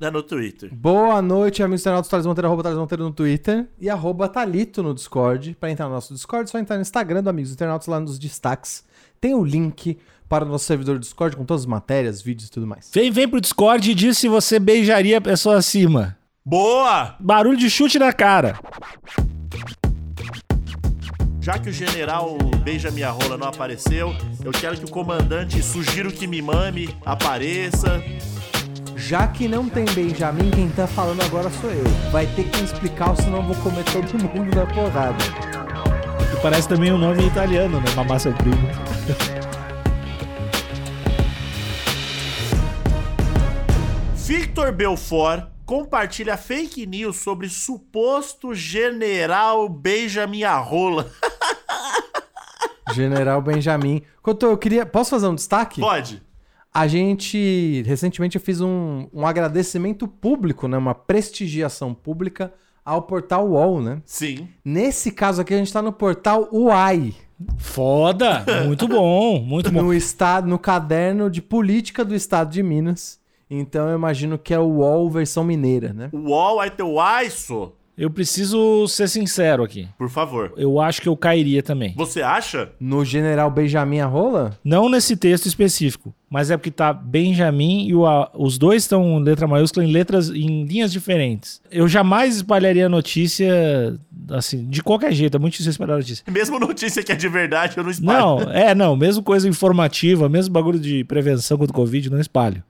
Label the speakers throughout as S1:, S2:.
S1: no Twitter.
S2: Boa noite, amigos internautas, Thales Monteiro, arroba Thales Monteiro no Twitter e arroba Thalito no Discord. Para entrar no nosso Discord, é só entrar no Instagram do Amigos Internautas, lá nos destaques. Tem o link para o nosso servidor do Discord com todas as matérias, vídeos e tudo mais.
S3: Vem, vem pro Discord e diz se você beijaria a pessoa acima.
S1: Boa!
S3: Barulho de chute na cara.
S1: Já que o general Beija Minha Rola não apareceu, eu quero que o comandante Sugiro que me mame apareça.
S2: Já que não tem Benjamin, quem tá falando agora sou eu. Vai ter que me explicar, senão eu vou comer todo mundo na porrada.
S3: Que parece também um nome italiano, né? Mamá seu primo.
S1: Victor Belfort compartilha fake news sobre suposto general Beija Minha Rola.
S2: General Benjamin. Couto, eu queria. Posso fazer um destaque?
S1: Pode.
S2: A gente. Recentemente eu fiz um, um agradecimento público, né? Uma prestigiação pública ao portal UOL, né?
S1: Sim.
S2: Nesse caso aqui, a gente tá no portal UAI.
S3: Foda! Muito bom, muito bom.
S2: No estado, no caderno de política do estado de Minas. Então eu imagino que é o UOL versão mineira, né?
S1: O UOL vai ter o AISO,
S3: Eu preciso ser sincero aqui.
S1: por favor.
S3: Eu acho que eu cairia também.
S1: Você acha?
S2: No General Benjamin Rola?
S3: Não nesse texto específico, mas é porque tá Benjamin e o A- os dois estão em letra maiúscula em letras em linhas diferentes. Eu jamais espalharia a notícia assim, de qualquer jeito, é muito difícil espalhar a notícia.
S1: Mesmo notícia que é de verdade, eu não espalho.
S3: Não, é, não, mesmo coisa informativa, mesmo bagulho de prevenção contra o Covid, não espalho.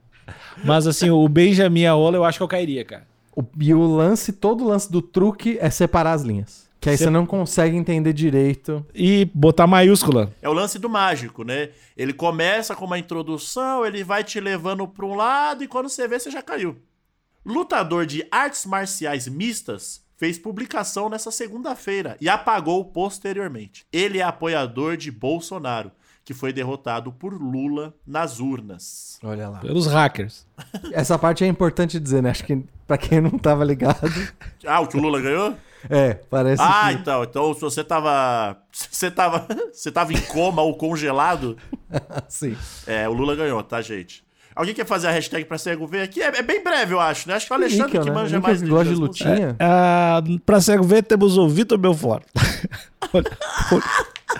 S3: Mas assim, o Benjamin Aola eu acho que eu cairia, cara.
S2: O- e o lance, todo o lance do truque é separar as linhas. Que aí você não consegue entender direito.
S3: E botar maiúscula.
S1: É o lance do mágico, né? Ele começa com uma introdução, ele vai te levando pra um lado e quando você vê, você já caiu. Lutador de artes marciais mistas fez publicação nessa segunda-feira e apagou posteriormente. Ele é apoiador de Bolsonaro, que foi derrotado por Lula nas urnas.
S2: Olha lá.
S3: Pelos hackers.
S2: Essa parte é importante dizer, né? Acho que pra quem não tava ligado.
S1: Ah, o que o Lula ganhou?
S2: É, parece
S1: Ah,
S2: que.
S1: então, então se você tava, você tava, você tava em coma ou congelado,
S2: Sim.
S1: É, o Lula ganhou, tá, gente? Alguém quer fazer a hashtag pra cego ver aqui? É, é bem breve, eu acho, né? Acho que o Alexandre
S2: Níquel,
S1: que
S2: né?
S1: manja
S2: Níquel
S1: mais
S2: que gosta de
S1: músicas.
S2: lutinha.
S3: Ah, pra cego ver, temos o Vitor Belfort. Olha, olha.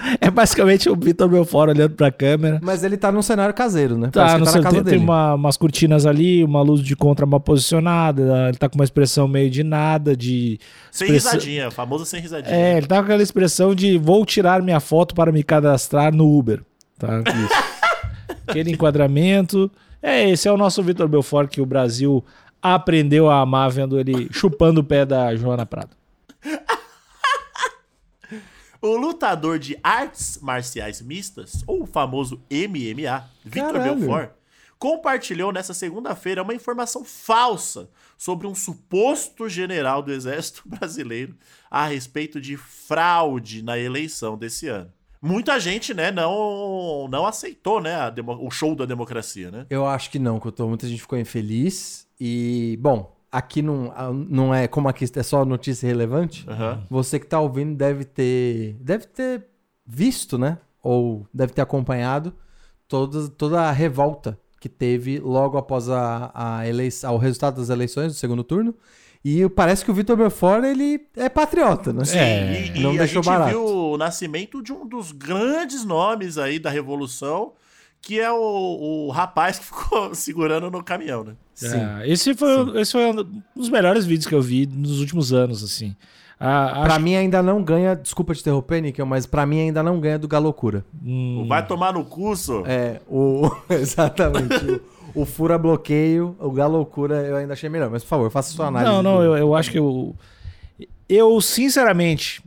S3: é basicamente o Vitor Belfort olhando pra câmera.
S2: Mas ele tá num cenário caseiro, né?
S3: Tá,
S2: Parece que
S3: sei,
S2: na
S3: tem,
S2: casa
S3: tem
S2: dele.
S3: uma- umas cortinas ali, uma luz de contra mal posicionada, ele tá com uma expressão meio de nada, de...
S1: Sem
S3: expressão-
S1: risadinha, famosa sem risadinha.
S3: É, ele tá com aquela expressão de vou tirar minha foto para me cadastrar no Uber. Tá, isso. Aquele enquadramento. É, esse é o nosso Vitor Belfort que o Brasil aprendeu a amar vendo ele chupando o pé da Joana Prado.
S1: O lutador de artes marciais mistas, ou o famoso MMA, Victor. Belfort, compartilhou nessa segunda-feira uma informação falsa sobre um suposto general do Exército Brasileiro a respeito de fraude na eleição desse ano. Muita gente, né, não, não aceitou, né, o show da democracia, né?
S2: Eu acho que não, Couto. Muita gente ficou infeliz. E, bom, aqui não, não é. Como aqui é só notícia relevante,
S1: Aham.
S2: você que tá ouvindo deve ter. Deve ter visto, né? Ou deve ter acompanhado toda, toda a revolta que teve logo após a, a eleição, o resultado das eleições do segundo turno. E parece que o Vitor Belfort, ele é patriota, né?
S1: Sim,
S3: É,
S1: e,
S2: não
S1: e a
S2: deixou
S1: gente
S2: barato.
S1: viu o nascimento de um dos grandes nomes aí da Revolução, que é o, o rapaz que ficou segurando no caminhão, né?
S2: Sim.
S3: É, esse, foi, esse foi um dos melhores vídeos que eu vi nos últimos anos, assim. Ah,
S2: Pra
S3: acho-
S2: mim ainda não ganha, desculpa te interromper, Níquel, mas pra mim ainda não ganha do Galocura.
S3: hum,
S1: Vai tomar no curso.
S2: É, o. Exatamente. o, o Fura Bloqueio, o Galocura eu ainda achei melhor. Mas, por favor, faça sua análise.
S3: Não, não,
S2: do-
S3: eu, eu acho que eu. Eu, sinceramente,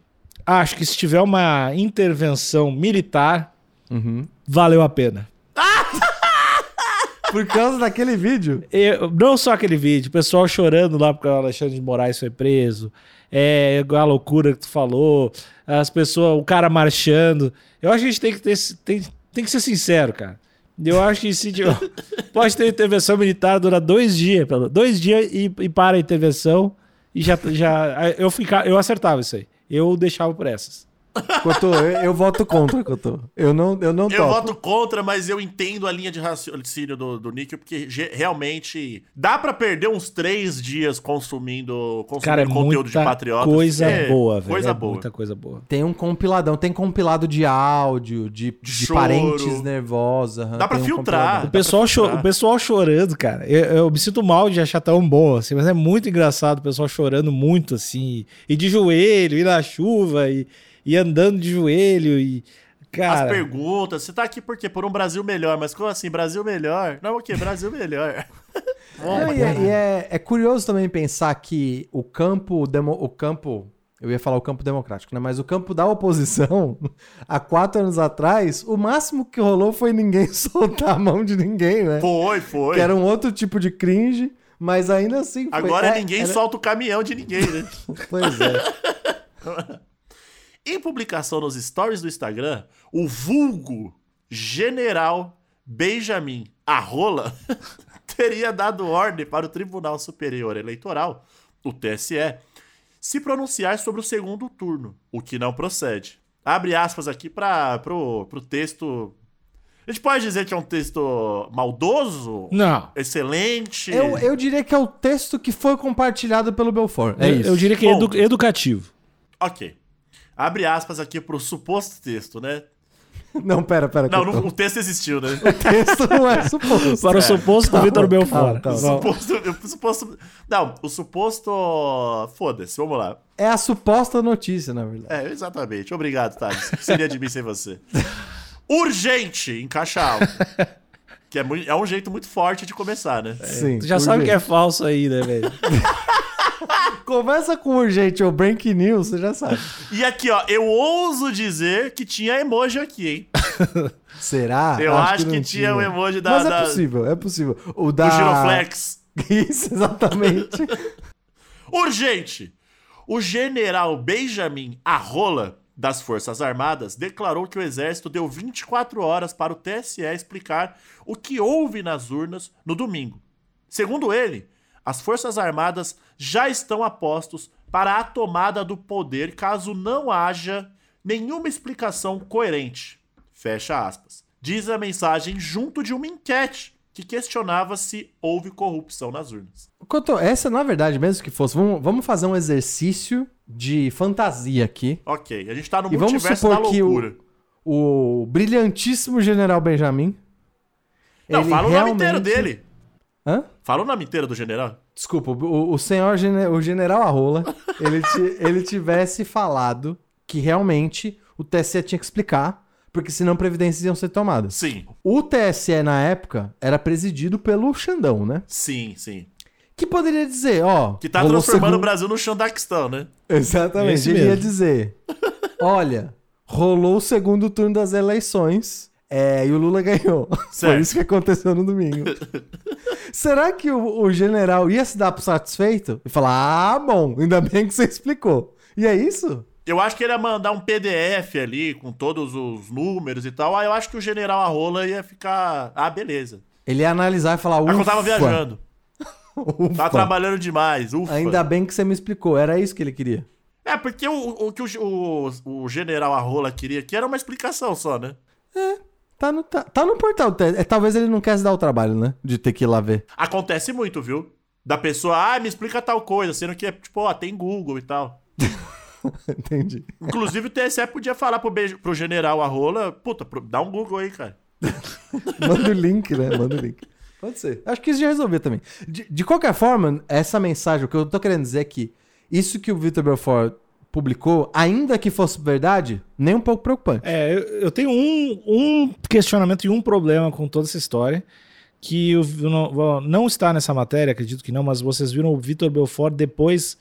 S3: acho que se tiver uma intervenção militar,
S2: Uhum.
S3: valeu a pena.
S2: Por causa daquele vídeo.
S3: Eu- não só aquele vídeo, o pessoal chorando lá porque o Alexandre de Moraes foi preso. é a loucura que tu falou, as pessoas, o cara marchando. Eu acho que a gente tem que ter, tem, tem que ser sincero, cara. Eu acho que se tiver- pode ter intervenção militar dura dois dias, dois dias e, e para a intervenção e já, já eu ficar, eu acertava isso aí. Eu deixava por essas.
S2: Cotô, eu, eu voto contra, Cotô. Eu não, eu não
S1: Eu
S2: topo.
S1: voto contra, mas eu entendo a linha de raciocínio do, do Níquel, porque realmente dá pra perder uns três dias consumindo, consumindo
S3: Cara, é
S1: conteúdo de patriota.
S3: coisa
S1: É,
S3: boa, velho.
S1: Coisa
S3: é
S1: boa.
S3: Muita coisa boa.
S2: Tem um compiladão, tem compilado de áudio, de, de parentes nervosa.
S1: Dá pra filtrar.
S3: O pessoal,
S1: filtrar.
S3: o pessoal chorando, cara. Eu, eu me sinto mal de achar tão bom, assim, mas é muito engraçado o pessoal chorando muito, assim. E de joelho, e na chuva, e, e andando de joelho, e.
S1: As
S3: Cara.
S1: perguntas, você tá aqui por quê? Por um Brasil melhor, mas como assim, Brasil melhor? Não, o quê? Brasil melhor.
S2: Não, e é, e é- é curioso também pensar que o campo, demo- o campo, eu ia falar o campo democrático, né? Mas o campo da oposição, há quatro anos atrás, o máximo que rolou foi ninguém soltar a mão de ninguém, né?
S1: Foi, foi.
S2: Que era um outro tipo de cringe, mas ainda assim foi.
S1: Agora
S2: é-
S1: ninguém
S2: era-
S1: solta o caminhão de ninguém, né?
S2: Pois é.
S1: Em publicação nos stories do Instagram, o vulgo General Benjamin Arrola teria dado ordem para o Tribunal Superior Eleitoral, o TSE, se pronunciar sobre o segundo turno, o que não procede. Abre aspas aqui para pro, pro texto. A gente pode dizer que é um texto maldoso?
S3: Não.
S1: Excelente?
S2: Eu, eu diria que é o texto que foi compartilhado pelo Belfort. É
S3: eu,
S2: isso.
S3: eu diria que é
S1: Bom.
S3: edu- educativo.
S1: Ok. Abre aspas aqui pro suposto texto, né?
S2: Não, pera, pera.
S1: Não, não- o texto existiu, né?
S2: O texto não é suposto.
S3: Para o suposto do Vitor Belfort.
S2: calma, calma.
S1: Suposto, o suposto. Não, o suposto. Foda-se, vamos lá.
S2: É a suposta notícia, na verdade.
S1: É, exatamente. Obrigado, Thales. O que Seria de mim sem você. Urgente em caixa alta. Que é, mui- é um jeito muito forte de começar, né?
S2: Sim.
S3: Tu já sabe que
S2: urgente.
S3: é falso aí, né, velho?
S2: Começa com urgente ou break news, você já sabe.
S1: E aqui, ó, eu ouso dizer que tinha emoji aqui, hein?
S2: Será?
S1: Eu acho que
S2: não
S1: tinha o emoji da-
S2: Mas
S1: da-
S2: é possível, é possível. O
S1: Do
S2: da...
S1: Giroflex.
S2: Isso, exatamente.
S1: Urgente! O general Benjamin Arrola, das Forças Armadas, declarou que o exército deu 24 horas para o TSE explicar o que houve nas urnas no domingo. Segundo ele, as Forças Armadas já estão a postos para a tomada do poder caso não haja nenhuma explicação coerente. Fecha aspas. Diz a mensagem junto de uma enquete que questionava se houve corrupção nas urnas.
S2: Cotô, essa, na verdade, mesmo que fosse, vamos, vamos fazer um exercício de fantasia aqui.
S1: Ok, a gente tá no
S2: E vamos
S1: multiverso da
S2: supor que o,
S1: loucura.
S2: o brilhantíssimo general Benjamin.
S1: Não,
S2: ele
S1: fala o nome inteiro dele.
S2: Hã?
S1: Fala o nome inteiro do general.
S2: Desculpa, o, o senhor o general Arrola, ele, ele tivesse falado que realmente o TSE tinha que explicar, porque senão providências iam ser tomadas.
S1: Sim,
S2: O TSE, na época, era presidido pelo Xandão, né?
S1: sim, sim.
S2: Que poderia dizer, ó...
S1: Que tá transformando o
S2: segundo-
S1: Brasil no Xandaquistão, né?
S2: Exatamente,
S3: Esse
S2: ele ia dizer, olha, rolou o segundo turno das eleições é, e o Lula ganhou. Foi
S1: Certo.
S2: isso que aconteceu no domingo. Será que o, o general ia se dar por satisfeito e falar, ah, bom, ainda bem que você explicou. E é isso?
S1: Eu acho que ele ia mandar um PDF ali com todos os números e tal. Aí eu acho que o general Arrola ia ficar. Ah, beleza.
S2: Ele ia analisar e falar,
S1: Ah,
S2: ufa,
S1: eu tava viajando.
S2: ufa,
S1: Tava trabalhando demais. Ufa.
S2: Ainda bem que você me explicou, era isso que ele queria.
S1: É, porque o, o que o, o, o general Arrola queria aqui era uma explicação só, né?
S2: Tá no, tá, tá no portal. tá- é, talvez ele não quer se dar o trabalho, né? De ter que ir lá ver.
S1: Acontece muito, viu? Da pessoa, ah, me explica tal coisa, sendo que é tipo, ó, tem Google e tal.
S2: Entendi.
S1: Inclusive o TSE podia falar pro, beijo- pro general Arrola, puta, pro- dá um Google aí, cara.
S2: Manda o link, né? Manda o link. Pode ser. Acho que isso já resolveu também. De, de qualquer forma, essa mensagem, o que eu tô querendo dizer é que isso que o Victor Belfort publicou, ainda que fosse verdade, nem um pouco preocupante.
S3: É, eu, eu tenho um, um questionamento e um problema com toda essa história. Que eu, eu não, não está nessa matéria, acredito que não, mas vocês viram o Vitor Belfort depois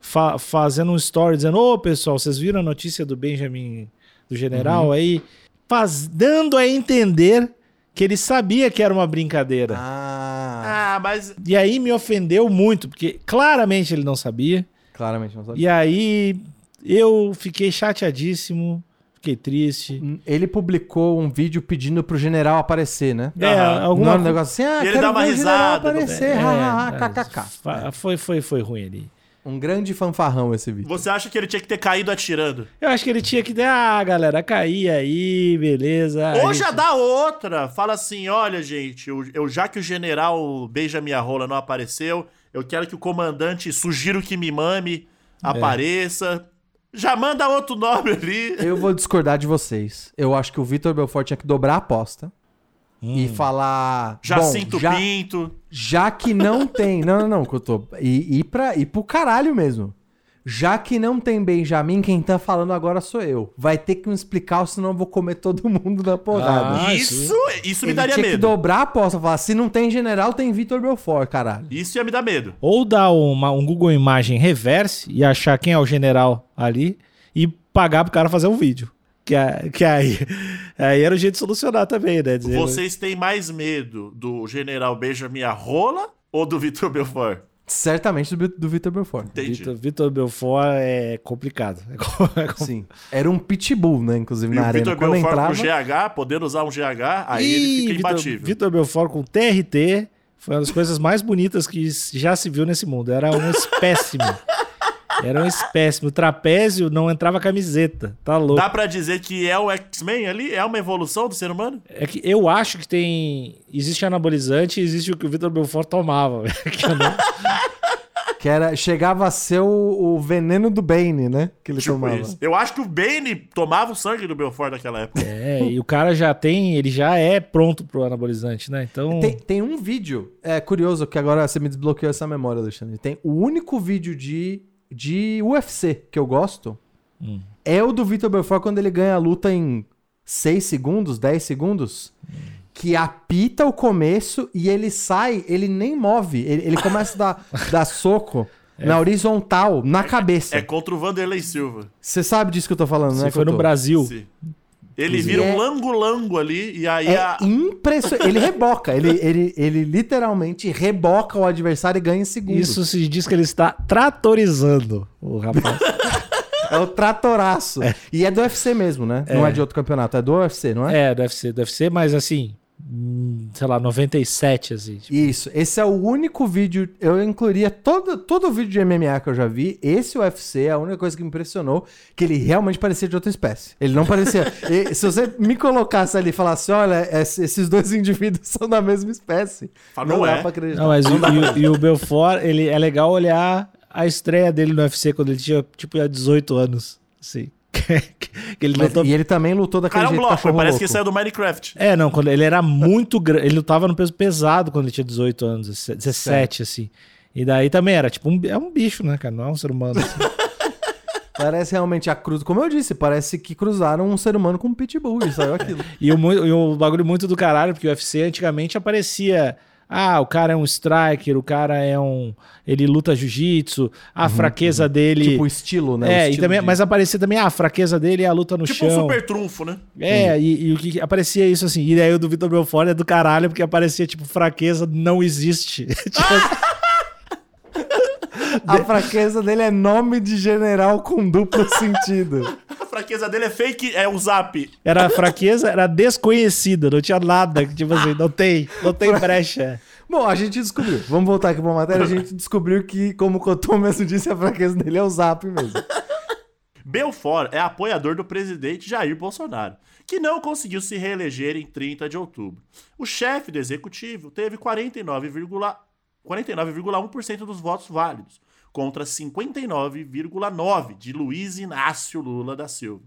S3: fa- fazendo um story dizendo: Ô pessoal, vocês viram a notícia do Benjamin, do general aí? Faz, dando a entender que ele sabia que era uma brincadeira.
S2: Ah,
S1: Ah, mas
S3: E aí me ofendeu muito, porque claramente ele não sabia.
S2: Claramente não sabia.
S3: E aí eu fiquei chateadíssimo, fiquei triste.
S2: Ele publicou um vídeo pedindo pro general aparecer, né?
S3: É,
S2: um
S3: co-
S2: negócio assim, ah,
S1: Ele
S2: quero
S1: dá uma risada,
S2: aparecer,
S3: É,
S2: ha, ha,
S3: é,
S2: kkk.
S3: Foi, foi, foi, foi ruim ali.
S2: Um grande fanfarrão esse vídeo.
S1: Você acha que ele tinha que ter caído atirando?
S3: Eu acho que ele tinha que dar, ah, galera, cair aí, beleza.
S1: Ou
S3: A
S1: já
S3: gente-
S1: dá outra. Fala assim: olha, gente, eu, eu- já que o general Beija Minha Rola não apareceu, eu quero que o comandante Sugiro que me mame apareça. Já manda outro nome ali.
S2: Eu vou discordar de vocês. Eu acho que o Vitor Belfort tinha que dobrar a aposta e falar.
S1: Jacinto
S2: bom, já,
S1: Pinto.
S2: já que não tem. Não, não, não, que eu tô. E, e, pra, e pro caralho mesmo. Já que não tem Benjamin, quem tá falando agora sou eu. Vai ter que me explicar, senão eu vou comer todo mundo na porrada.
S3: Ah,
S1: isso, isso me
S2: Ele
S1: daria
S2: tinha que
S1: medo.
S2: dobrar a aposta, falar, se não tem general, tem Vitor Belfort, caralho.
S1: Isso ia me dar medo.
S3: Ou dar uma, um Google Imagem reverse e achar quem é o general ali e pagar pro cara fazer um vídeo. Que, a- que aí, aí era o jeito de solucionar também, né? Dizer,
S1: Vocês têm mais medo do general Beija Minha Rola ou do Vitor Belfort?
S2: Certamente do, do Vitor Belfort.
S1: Entendi.
S3: Vitor, Vitor Belfort é complicado. É co- é
S2: Sim. Era um pitbull, né? Inclusive
S1: E
S2: na
S1: o
S2: arena.
S1: Vitor
S2: Quando
S1: Belfort
S2: entrava.
S1: com GH, podendo usar um GH, aí
S3: Ih,
S1: ele fica imbatível.
S3: Vitor Belfort com TRT foi uma das coisas mais bonitas que já se viu nesse mundo. Era um espécime. Era um espécime. O trapézio não entrava camiseta. Tá louco.
S1: Dá pra dizer que é o X-Men ali? É uma evolução do ser humano?
S3: É que eu acho que tem. Existe anabolizante e existe o que o Vitor Belfort tomava. que eu não-
S2: Que era, chegava a ser o, o veneno do Bane, né? Que ele
S1: Tipo
S2: tomava.
S1: isso. Eu acho que o Bane tomava o sangue do Belfort naquela época.
S3: É, e o cara já tem. Ele já é pronto pro anabolizante, né? Então.
S2: Tem, tem um vídeo, é curioso que agora você me desbloqueou essa memória, Alexandre. Tem o único vídeo de, de UFC que eu gosto
S3: Hum.
S2: é o do Vitor Belfort quando ele ganha a luta em 6 segundos, 10 segundos. Que apita o começo e ele sai, ele nem move. Ele, ele começa a dar, dar soco na horizontal, na cabeça.
S1: É contra o Vanderlei Silva.
S2: Você sabe disso que eu tô falando,
S3: Se
S2: né?
S3: foi no? Brasil.
S1: Sim. Ele vira
S2: é-
S1: um lango-lango ali e aí
S2: É
S1: a...
S2: impressionante. Ele reboca. Ele, ele, ele literalmente reboca o adversário e ganha em segundos.
S3: Isso se diz que ele está tratorizando o rapaz.
S2: É o tratoraço. E é do UFC mesmo, né? Não é de outro campeonato. É do UFC, não é?
S3: é, deve ser, deve ser, mas assim. Sei lá, 97, assim. tipo,
S2: Isso. Esse é o único vídeo. Eu incluiria todo, todo vídeo de MMA que eu já vi. Esse UFC é a única coisa que me impressionou. Que ele realmente parecia de outra espécie. Ele não parecia. E se você me colocasse ali e falasse: olha, esse- esses dois indivíduos são da mesma espécie.
S1: Fala,
S2: não
S1: não
S2: dá
S1: é.
S2: pra acreditar.
S3: Não, mas o, e, o- e o Belfort, ele é legal olhar a estreia dele no UFC quando ele tinha, tipo, 18 anos. Assim. Que ele
S2: Mas-
S3: lutou.
S2: e ele também lutou daquele
S1: Cara, é um
S2: jeito
S1: bloco, parece
S2: louco.
S1: que saiu do Minecraft.
S3: É, não, quando ele era muito grande. Ele lutava no peso pesado quando ele tinha 18 anos, 17, assim. E daí também era, tipo, um, é um bicho, né, cara? Não é um ser humano. assim.
S2: Parece realmente a cruz. Como eu disse, parece que cruzaram um ser humano com um pitbull e saiu aquilo.
S3: E o, e o bagulho muito do caralho, porque o UFC antigamente aparecia. Ah, o cara é um striker, o cara é um. Ele luta jiu-jitsu, a fraqueza dele.
S2: tipo o estilo, né? O
S3: é, e
S2: estilo
S3: também,
S2: de-
S3: mas aparecia também ah, a fraqueza dele é a luta no
S1: Tipo
S3: chão.
S1: um super trunfo, né?
S3: É, e, e o que aparecia isso assim. E daí o do Vitor Belfort é do caralho, porque aparecia tipo fraqueza não existe. Tipo,
S2: A fraqueza dele é nome de general com duplo sentido.
S1: A fraqueza dele é fake, é o zap.
S3: era a fraqueza, era desconhecida, não tinha nada, que, tipo assim, não tem, não tem brecha.
S2: Bom, a gente descobriu. Vamos voltar aqui pra matéria. A gente descobriu que, como o Cotô mesmo disse, a fraqueza dele é o zap mesmo.
S1: Belfort é apoiador do presidente Jair Bolsonaro, que não conseguiu se reeleger em 30 de outubro. O chefe do executivo teve 49,1% 49,1% dos votos válidos, contra 59,9% de Luiz Inácio Lula da Silva.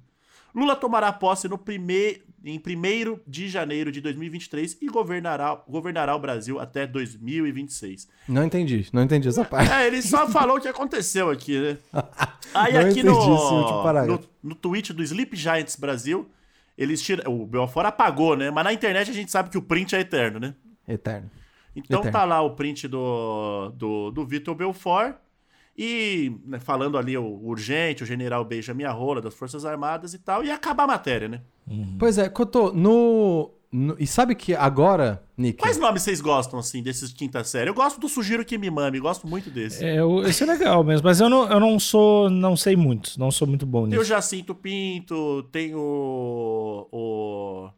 S1: Lula tomará posse no prime... em 1 de janeiro de 2023 e governará, governará o Brasil até 2026.
S2: Não entendi, não entendi essa parte.
S1: É, ele só falou o que aconteceu aqui, né? Aí
S2: Não
S1: aqui no, no, no tweet do Sleep Giants Brasil, eles tiram. O Belfort apagou, né? Mas na internet a gente sabe que o print é eterno, né?
S2: Eterno.
S1: Então
S2: Eterno.
S1: tá lá o print do, do, do Vitor Belfort. E né, falando ali o urgente, o general beija minha rola das Forças Armadas e tal, e acabar a matéria, né?
S2: Pois é, Cotô, no... no- e sabe que agora, Nick.
S1: Quais nomes vocês gostam, assim, desses de quinta série? Eu gosto do Sugiro que me mame, gosto muito desse.
S3: É, eu- esse é legal mesmo, mas eu não, eu não sou, não sei muito, não sou muito bom
S1: Tem o
S3: nisso.
S1: Jacinto Pinto, tem o. o...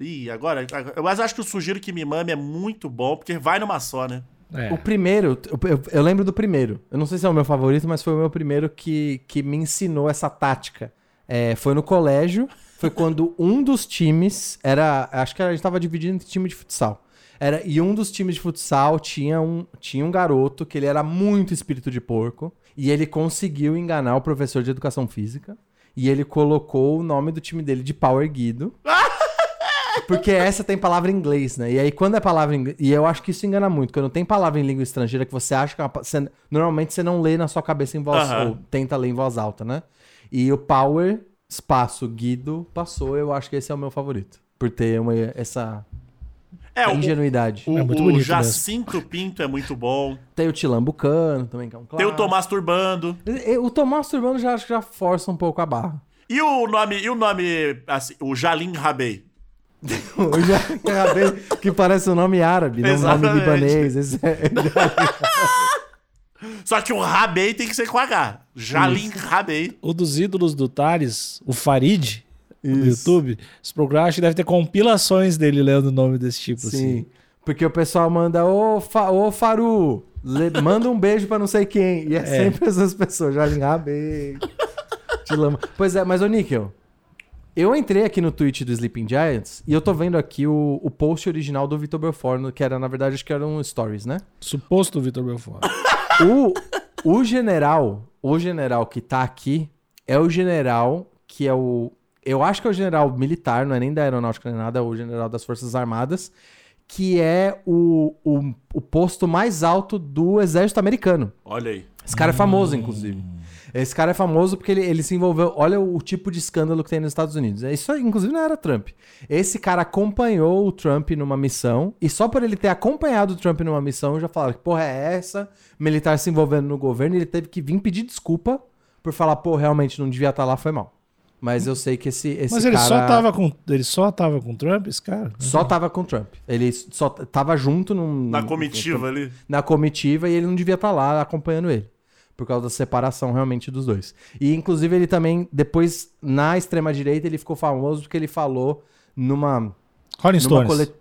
S1: Ih, agora. Mas acho que o Sugiro que me mame é muito bom, porque vai numa só, né?
S3: É.
S2: O primeiro, eu, eu- lembro do primeiro. Eu não sei se é o meu favorito, mas foi o meu primeiro que, que me ensinou essa tática. É, foi no colégio, foi quando um dos times era. Acho que a gente tava dividindo entre time de futsal. Era, e um dos times de futsal tinha um, tinha um garoto que ele era muito espírito de porco. E ele conseguiu enganar o professor de educação física. E ele colocou o nome do time dele de Power Guido. Porque essa tem palavra em inglês, né? E aí, quando é palavra em inglês. E eu acho que isso engana muito. Quando tem palavra em língua estrangeira que você acha que é uma você- normalmente você não lê na sua cabeça em voz.
S1: Aham.
S2: Ou tenta ler em voz alta, né? E o Power, espaço, Guido, passou. Eu acho que esse é o meu favorito. Por ter uma, essa
S1: É, o,
S2: ingenuidade.
S1: o,
S3: É muito
S1: o
S3: bonito
S1: Jacinto Pinto é muito bom.
S2: Tem o Tilambucano também, que é um
S1: Tem o
S2: clássico.
S1: Tomás Turbando.
S2: O Tomás Turbano já acho que já força um pouco a barra.
S1: E o nome, e o nome, assim, o Jalim Rabei.
S2: Já acabei que parece um nome árabe, não um nome libanês. Esse é-
S1: Só que o Rabei tem que ser com H. Jalim Rabei.
S3: O dos ídolos do Thales, o Farid, no. YouTube, se procurar, acho que deve ter compilações dele lendo o nome desse tipo, assim.
S2: Sim. Porque o pessoal manda, ô, Fa- ô Faru, manda um beijo pra não sei quem. E é, sempre essas pessoas. Te lamo. Pois é, mas ô Níquel, eu entrei aqui no tweet do Sleeping Giants e eu tô vendo aqui o, o post original do Vitor Belfort, que era, na verdade, acho que era um stories, né?
S3: Suposto Vitor Belfort.
S2: O, o general, o general que tá aqui é o general que é o. Eu acho que é o general militar, não é nem da aeronáutica nem nada, é o general das Forças Armadas, que é o, o, o posto mais alto do exército americano.
S1: Olha aí.
S2: Esse cara é famoso, inclusive. Esse cara é famoso porque ele, ele se envolveu. Olha o, o tipo de escândalo que tem nos Estados Unidos. Isso, inclusive, não era Trump. Esse cara acompanhou o Trump numa missão. E só por ele ter acompanhado o Trump numa missão, já falaram que porra é essa? Militar se envolvendo no governo. E ele teve que vir pedir desculpa por falar, pô, realmente não devia estar lá, foi mal. Mas eu sei que esse, esse
S3: Mas ele
S2: cara...
S3: só tava com. Ele só tava com Trump, esse cara?
S2: Só tava com o Trump. Ele só tava junto num,
S1: Na comitiva ali.
S2: na comitiva e ele não devia estar lá acompanhando ele. Por causa da separação realmente dos dois. E inclusive ele também, depois, na extrema-direita, ele ficou famoso porque ele falou numa.
S3: Rolling
S2: numa
S3: Stones.
S2: colet...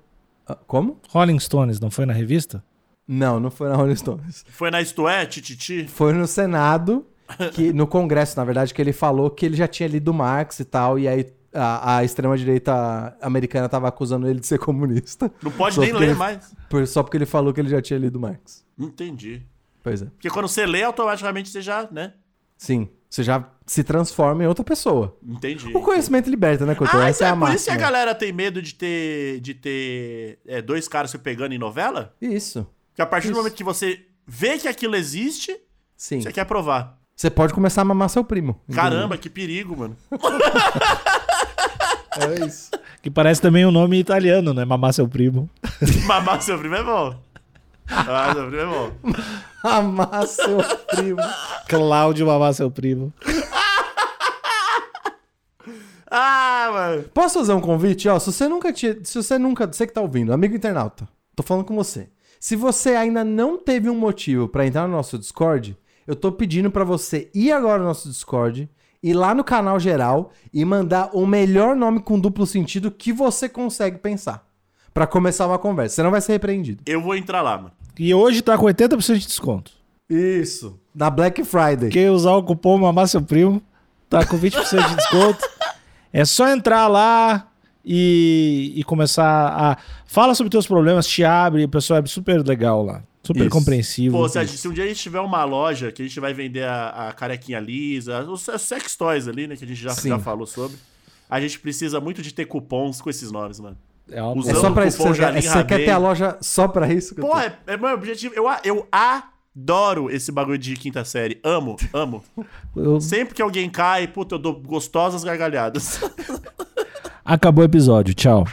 S2: Ah, Como?
S3: Rolling Stones, não foi na revista?
S2: Não, não foi na Rolling Stones.
S1: Foi na Isto É, Tititi.
S2: Foi no Senado, que, no Congresso, na verdade, que ele falou que ele já tinha lido Marx e tal, e aí a, a extrema-direita americana tava acusando ele de ser comunista.
S1: Não pode nem ler
S2: ele-
S1: mais.
S2: por- só porque ele falou que ele já tinha lido Marx.
S1: Entendi.
S2: Pois é.
S1: Porque quando você lê, automaticamente você já, né?
S2: Sim. Você já se transforma em outra pessoa.
S1: Entendi.
S2: O conhecimento liberta, né, Couto?
S1: Ah,
S2: Essa
S1: então
S2: é
S1: é
S2: a
S1: por isso que a galera tem medo de ter, de ter é, dois caras se pegando em novela?
S2: Isso.
S1: Porque a partir do
S2: Isso.
S1: momento que você vê que aquilo existe,
S2: Sim.
S1: você quer provar.
S2: Você pode começar a mamar seu primo.
S1: Caramba, que perigo, mano.
S2: É isso.
S3: Que parece também um nome italiano, né? Mamar seu primo.
S1: Mamar seu primo é bom. Mamar seu primo é bom.
S2: Amar seu primo.
S3: Cláudio mamar seu primo.
S1: Ah, mano.
S2: Posso fazer um convite? Ó, se você nunca tinha. Se você nunca. Você que tá ouvindo, amigo internauta, tô falando com você. Se você ainda não teve um motivo pra entrar no nosso Discord, eu tô pedindo pra você ir agora no nosso Discord, ir lá no canal geral e mandar o melhor nome com duplo sentido que você consegue pensar. Pra começar uma conversa. Você não vai ser repreendido.
S1: Eu vou entrar lá, mano.
S3: E hoje tá com 80% de desconto.
S2: Isso. Na Black Friday.
S3: Quem usar o cupom mamar seu primo, tá com 20% de desconto. É só entrar lá e, e começar a. Fala sobre teus problemas, te abre, o pessoal é super legal lá. Super
S2: Isso.
S3: compreensivo.
S1: Pô, se, gente- se um dia a gente tiver uma loja que a gente vai vender a, a carequinha lisa, os, os sex toys ali, né, que a gente já,
S2: Sim.
S1: já falou sobre, a gente precisa muito de ter cupons com esses nomes, mano.
S3: É uma
S2: É só pra isso que você, quer- você quer ter a loja só pra isso?
S1: Pô, é, é meu objetivo. Eu, eu adoro esse bagulho de quinta série. Amo, amo.
S3: Eu-
S1: Sempre que alguém cai, puta, eu dou gostosas gargalhadas.
S3: Acabou o episódio. Tchau.